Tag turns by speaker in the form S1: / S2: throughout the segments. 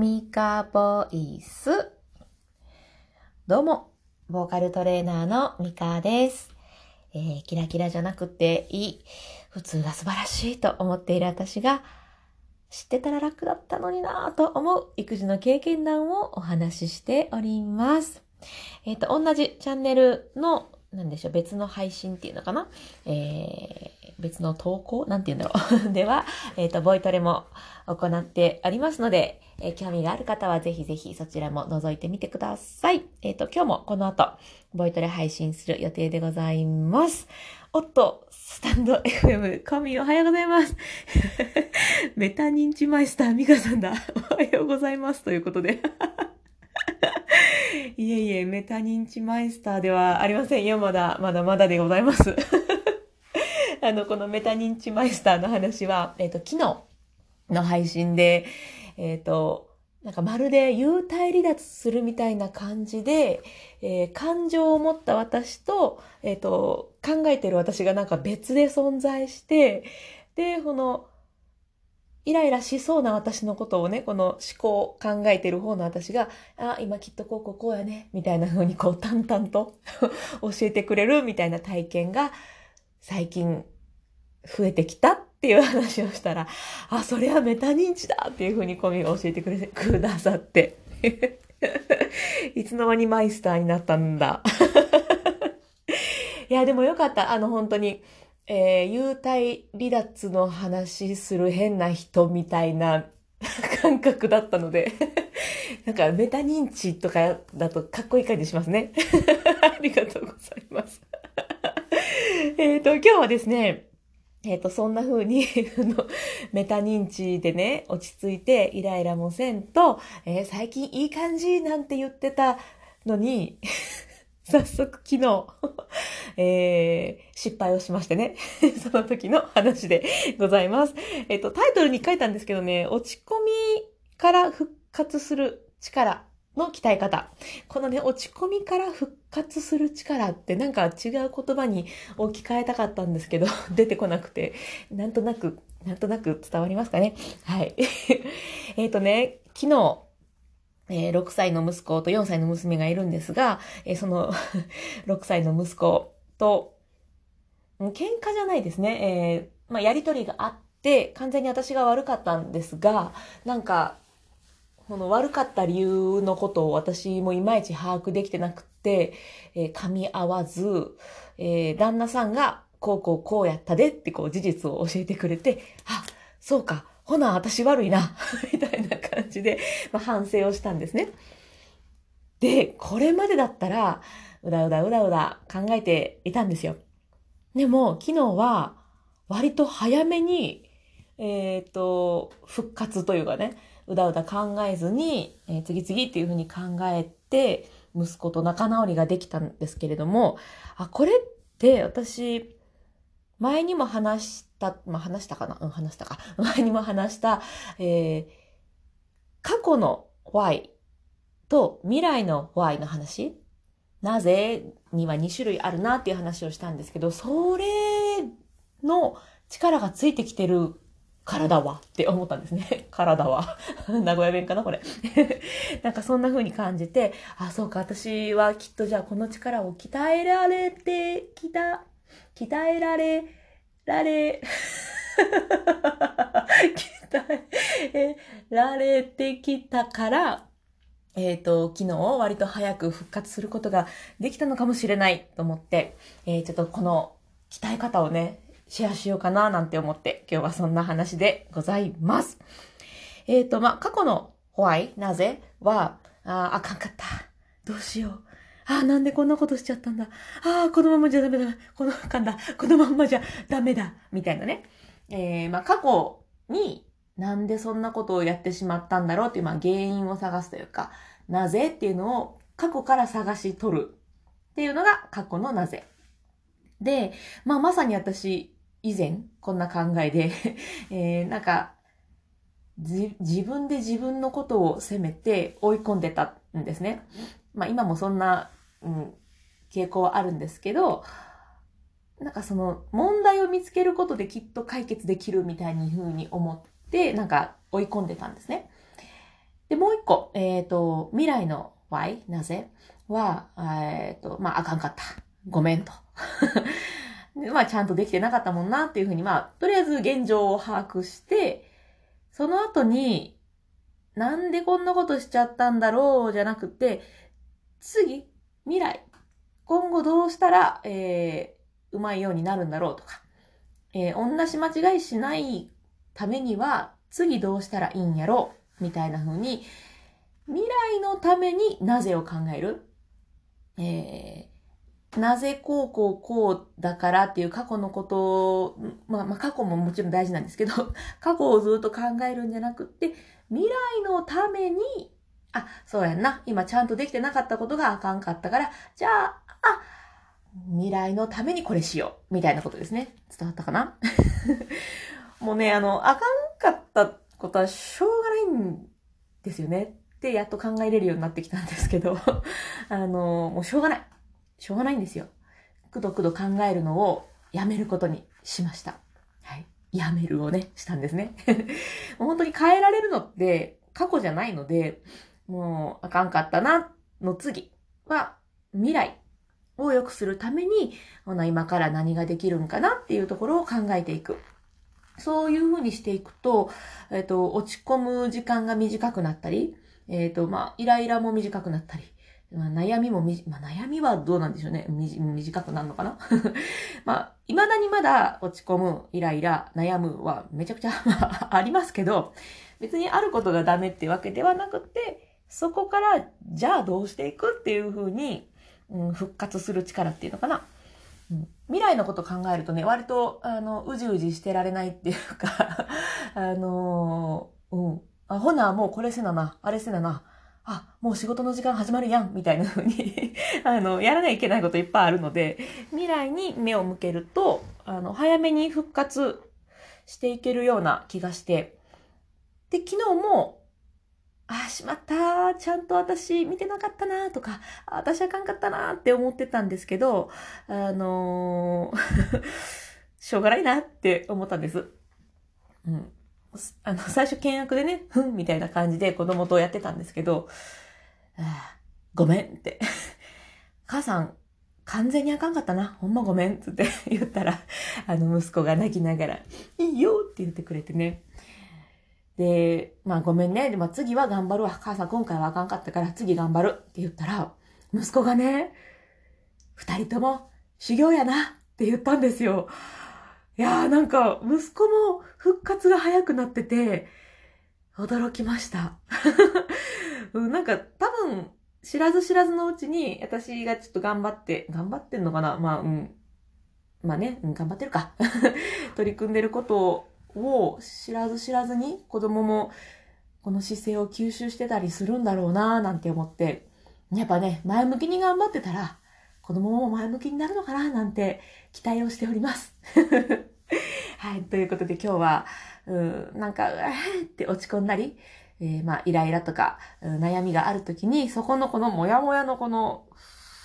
S1: ミカボイス。どうも、ボーカルトレーナーのミカです。えー、キラキラじゃなくていい、普通が素晴らしいと思っている私が、知ってたら楽だったのになぁと思う育児の経験談をお話ししております。えっ、ー、と、同じチャンネルの、なんでしょう、別の配信っていうのかな？えー、別の投稿？なんて言うんだろう では、えっ、ー、と、ボイトレも行ってありますので、えー、興味がある方はぜひぜひそちらも覗いてみてください。えっ、ー、と、今日もこの後、ボイトレ配信する予定でございます。おっと、スタンド FM、神おはようございます。メタ認知マイスターミカさんだ。おはようございます。ということで。いえいえ、メタ認知マイスターではありませんよ。まだ、まだまだでございます。あの、このメタ認知マイスターの話は、えっ、ー、と、昨日の配信で、えっ、ー、と、なんかまるで幽体離脱するみたいな感じで、えー、感情を持った私と、えっ、と、考えてる私がなんか別で存在して、で、この、イライラしそうな私のことをね、この思考、考えてる方の私が、あ、今きっとこうこうこうやね、みたいな風にこう淡々と 教えてくれるみたいな体験が最近増えてきたっていう話をしたら、あ、それはメタ認知だっていうふうにコミが教えてくれ、くださって。いつの間にマイスターになったんだ。いや、でもよかった。あの、本当に、えー、幽体離脱の話する変な人みたいな 感覚だったのでなんかメタ認知とかだとかっこいい感じしますね。ありがとうございます。えっと、今日はですね、えっ、ー、と、そんな風に メタ認知でね、落ち着いてイライラもせんと、えー、最近いい感じなんて言ってたのに 早速昨日 えー、失敗をしましてねその時の話でございます。えっ、と、タイトルに書いたんですけどね、落ち込みから復活する力の鍛え方。このね、落ち込みから復活する力ってなんか違う言葉に置き換えたかったんですけど、出てこなくて、なんとなく、なんとなく伝わりますかね。はい。えっとね、昨日、えー、6歳の息子と4歳の娘がいるんですが、えー、その 6歳の息子と、喧嘩じゃないですね。えー、まあ、やりとりがあって、完全に私が悪かったんですが、なんか、この悪かった理由のことを私もいまいち把握できてなくて、えー、噛み合わず、えー、旦那さんがこうこうこうやったでってこう事実を教えてくれて、あ、そうか、ほな、私悪いな、みたいな感じで、まあ、反省をしたんですね。で、これまでだったら、うだうだうだうだ考えていたんですよ。でも、昨日は、割と早めに、えっ、ー、と、復活というかね、うだうだ考えずに、えー、次々っていうふうに考えて、息子と仲直りができたんですけれども、あ、これって私、前にも話した、まあ、話したかな？うん、話したか。前にも話した、えー、過去の Y と未来の Y の話？なぜには2種類あるなっていう話をしたんですけど、それの力がついてきてる体はって思ったんですね。体は。名古屋弁かなこれ。なんかそんな風に感じて、あ、そうか、私はきっとじゃあこの力を鍛えられてきた、鍛えられ、られ、鍛えられてきたから、えっ、ー、と、昨日割と早く復活することができたのかもしれないと思って、えー、ちょっとこの鍛え方をね、シェアしようかななんて思って今日はそんな話でございます。えっ、ー、と、まあ、過去のホワイ、なぜは、あああかんかった。どうしよう。ああ、なんでこんなことしちゃったんだ。ああ、このままじゃダメだ。この、かんだ。このまんまじゃダメだ。みたいなね。えー、まあ、過去になんでそんなことをやってしまったんだろうっていう、まあ、原因を探すというか、なぜっていうのを過去から探し取るっていうのが過去のなぜ。で、まあ、まさに私、以前、こんな考えで えー、なんか、自分で自分のことを責めて追い込んでたんですね。まあ今もそんな、うん、傾向はあるんですけど、なんかその問題を見つけることできっと解決できるみたいに風に思って、なんか追い込んでたんですね。で、もう一個、えっ、と、未来の why? なぜ？は、えっ、と、まあ、あかんかった。ごめんと。まあ、ちゃんとできてなかったもんなっていうふうに、まあ、とりあえず現状を把握して、その後に、なんでこんなことしちゃったんだろうじゃなくて、次、未来、今後どうしたら、えー、うまいようになるんだろうとか、えー、同じ間違いしないためには、次どうしたらいいんやろうみたいな風に、未来のためになぜを考える？えー、なぜこうこうこうだからっていう過去のことを、まあまあ過去ももちろん大事なんですけど、過去をずっと考えるんじゃなくって、未来のために、あ、そうやんな。今ちゃんとできてなかったことがあかんかったから、じゃあ、あ、未来のためにこれしよう。みたいなことですね。伝わったかな？もうね、あの、あかんかったことはしょうがないんですよね。ってやっと考えれるようになってきたんですけど、あの、もうしょうがない。しょうがないんですよ。くどくど考えるのをやめることにしました。はい。やめるをね、したんですね。本当に変えられるのって過去じゃないので、もうあかんかったなの次は未来を良くするために、この今から何ができるんかなっていうところを考えていく。そういうふうにしていくと、えっ、と、落ち込む時間が短くなったり、えっ、と、まあ、イライラも短くなったり、まあ、悩みもみ、まあ、悩みはどうなんでしょうね。短くなるのかな？まあ、未だにまだ落ち込む、イライラ、悩むはめちゃくちゃ ありますけど、別にあることがダメってわけではなくて、そこから、じゃあどうしていくっていうふうに、うん、復活する力っていうのかな？未来のこと考えるとね、割と、あの、うじうじしてられないっていうか あのー、うん。あ、ほな、もうこれせなな、あれせなな、あ、もう仕事の時間始まるやん、みたいな風に あの、やらなきゃいけないこといっぱいあるので、未来に目を向けると、あの、早めに復活していけるような気がして、で、昨日も、あ、しまった。ちゃんと私見てなかったなとか、私あかんかったなって思ってたんですけど、あのー しょうがないなって思ったんです。うん。あの、最初見学でね、ふんみたいな感じで子供とやってたんですけど、あごめんって。母さん、完全にあかんかったな。ほんまごめんって言っ たら、あの息子が泣きながら、いいよって言ってくれてね。で、まあごめんね。でも次は頑張るわ。母さん今回はあかんかったから次頑張るって言ったら、息子がね、二人とも修行やなって言ったんですよ。いやーなんか息子も復活が早くなってて、驚きました。なんか多分知らず知らずのうちに私がちょっと頑張って、頑張ってんのかな？まあ、うん。まあね、うん、頑張ってるか。取り組んでることを知らず知らずに子供もこの姿勢を吸収してたりするんだろうななんて思って、やっぱね、前向きに頑張ってたら、子供も前向きになるのかななんて期待をしております。はい。ということで今日は、うん、なんか、うわーって落ち込んだり、えー、まあ、イライラとか、うん、悩みがあるときに、そこのこのモヤモヤのこの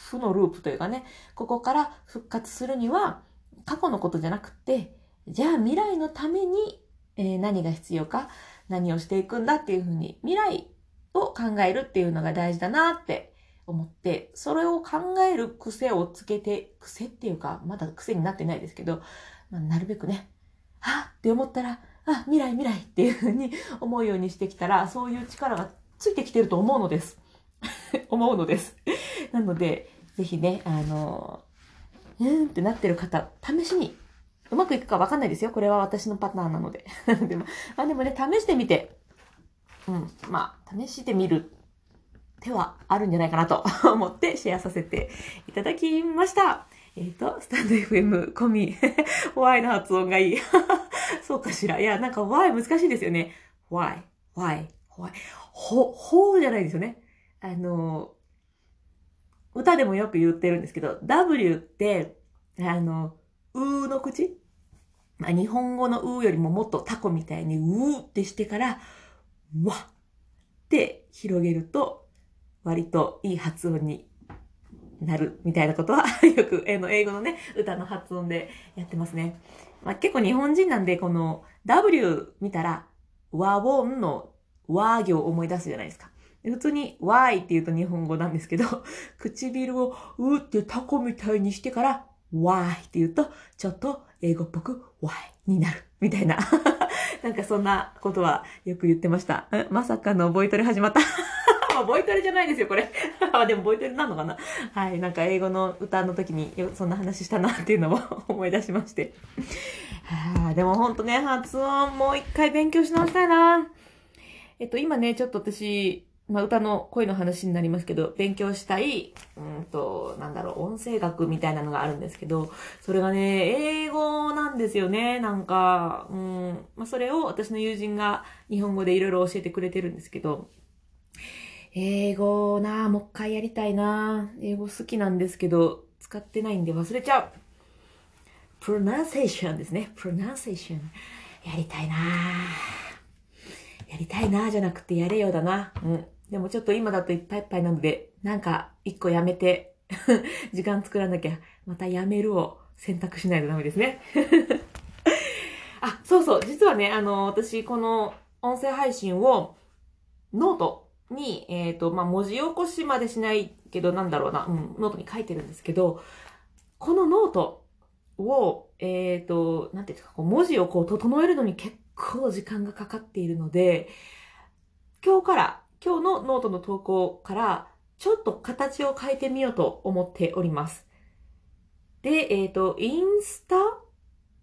S1: 負のループというかね、ここから復活するには、過去のことじゃなくって、じゃあ未来のために、えー、何が必要か、何をしていくんだっていうふうに、未来を考えるっていうのが大事だなって思って、それを考える癖をつけて、癖っていうか、まだ癖になってないですけど、まあ、なるべくね、はって思ったら、あ、未来未来っていうふうに 思うようにしてきたら、そういう力がついてきてると思うのです。思うのです。なので、ぜひね、あの、うんってなってる方、試しにうまくいくかわかんないですよ。これは私のパターンなので。でも、まあでもね、試してみて、うん、まあ、試してみる手はあるんじゃないかなと 思ってシェアさせていただきました。えっ、ー、と、スタンド FM 込み、Y の発音がいい。そうかしら。いや、なんか Y 難しいですよね。Y, Y, Y. ほ、ほじゃないですよね。あの、歌でもよく言ってるんですけど、W って、あの、うーの口？まあ、日本語のうーよりももっとタコみたいにうーってしてから、わって広げると、割といい発音になるみたいなことは よく、えの、英語のね、歌の発音でやってますね。まあ、結構日本人なんで、この W 見たら、和音の和行を思い出すじゃないですか。普通に Y って言うと日本語なんですけど、唇をうってタコみたいにしてから Y って言うと、ちょっと英語っぽく Y になる。みたいな。なんかそんなことはよく言ってました。まさかのボイトレ始まった。まあ、ボイトレじゃないですよ、これ。あ、でもボイトレなのかなはい。なんか英語の歌の時にそんな話したなっていうのも 思い出しまして。はあ、でもほんとね、発音もう一回勉強し直したいな。えっと、今ね、ちょっと私、まあ、歌の声の話になりますけど、勉強したい、うんと、なんだろう、音声学みたいなのがあるんですけど、それがね、英語なんですよね、なんか、うん、まあ、それを私の友人が日本語でいろいろ教えてくれてるんですけど、英語なもう一回やりたいな英語好きなんですけど、使ってないんで忘れちゃう。プロナンセーションですね。プロナンセーション。やりたいなやりたいなじゃなくてやれよだな。うん。でもちょっと今だといっぱいいっぱいなので、なんか一個やめて 時間作らなきゃ、またやめるを選択しないとダメですね あ、そうそう。実はね、あの、私、この音声配信をノートに、えっ、ー、と、まあ、文字起こしまでしないけど、なんだろうな、うん、ノートに書いてるんですけど、このノートを、えっ、ー、と、なんていうか、こう文字をこう整えるのに結構時間がかかっているので、今日から今日のノートの投稿からちょっと形を変えてみようと思っております。で、えっ、ー、と、インスタ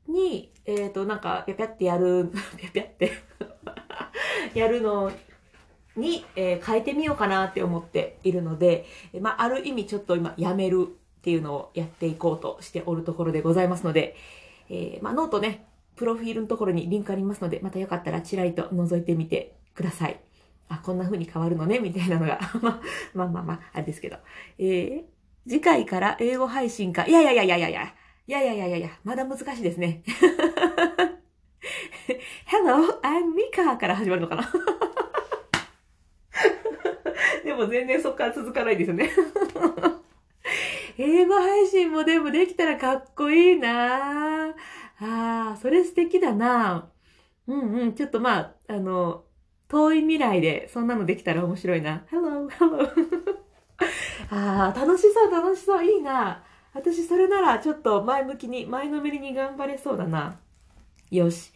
S1: に、えっ、ー、と、なんか、ぴゃぴゃってやる、ぴゃぴゃって やるのに、えー、変えてみようかなって思っているので、まあ、ある意味ちょっと今、やめるっていうのをやっていこうとしておるところでございますので、えー、まあ、ノートね、プロフィールのところにリンクありますので、またよかったらちらりと覗いてみてください。あ、こんな風に変わるのね、みたいなのが まあまあまあ、あれですけど。えー、次回から英語配信か。いやいやいやいやいや。いやいやいやいやいや、まだ難しいですね。Hello, I'm Mika から始まるのかなでも全然そっから続かないですよね英語配信もでもできたらかっこいいなああ、それ素敵だなうんうん、ちょっとまあ、あの、遠い未来でそんなのできたら面白いな。Hello, hello. ああ、楽しそう、楽しそう、いいな。私、それならちょっと前向きに、前のめりに頑張れそうだな。よし。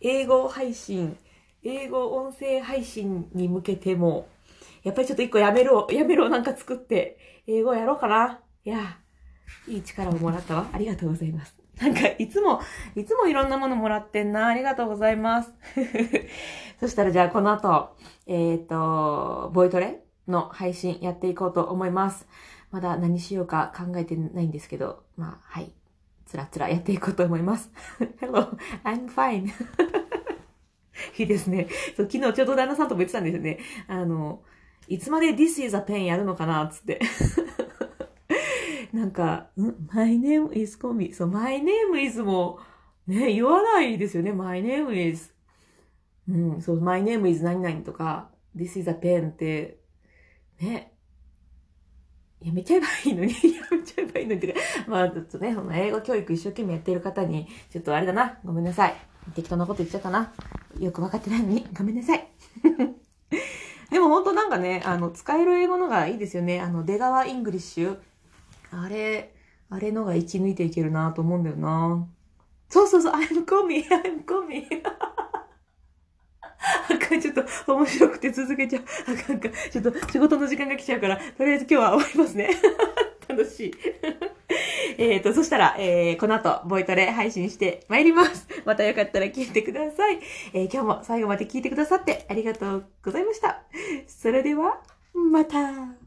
S1: 英語配信、英語音声配信に向けても、やっぱりちょっと一個やめろ、やめろなんか作って、英語やろうかな。いや、いい力をもらったわ。ありがとうございます。なんか、いつも、いつもいろんなものもらってんな。ありがとうございます。そしたらじゃあこの後、えっ、ー、と、ボイトレの配信やっていこうと思います。まだ何しようか考えてないんですけど、まあ、はい。つらつらやっていこうと思います。Hello, I'm fine. いいですね。そう、昨日ちょうど旦那さんとも言ってたんですよね。あの、いつまで This is a pen やるのかなつって。なんか、ん ?my name is コミ。そう、my name is も、ね、言わないですよね。my name is. うん、そう、my name is 何々とか、this is a pen って、ね、やめちゃえばいいのに、やめちゃえばいいのにってまあ、ちょっとね、その英語教育一生懸命やってる方に、ちょっとあれだな、ごめんなさい。適当なこと言っちゃったな。よくわかってないのに、ごめんなさい。でも本当なんかね、あの、使える英語のがいいですよね。あの、出川イングリッシュ。あれ、あれのが生き抜いていけるなと思うんだよな。そうそうそう、I'm coming, I'm coming. あかん、ちょっと面白くて続けちゃう。あかんか。ちょっと仕事の時間が来ちゃうから、とりあえず今日は終わりますね。楽しい。えっと、そしたら、えー、この後、ボイトレ配信して参ります。またよかったら聞いてください。えー、今日も最後まで聞いてくださってありがとうございました。それでは、また。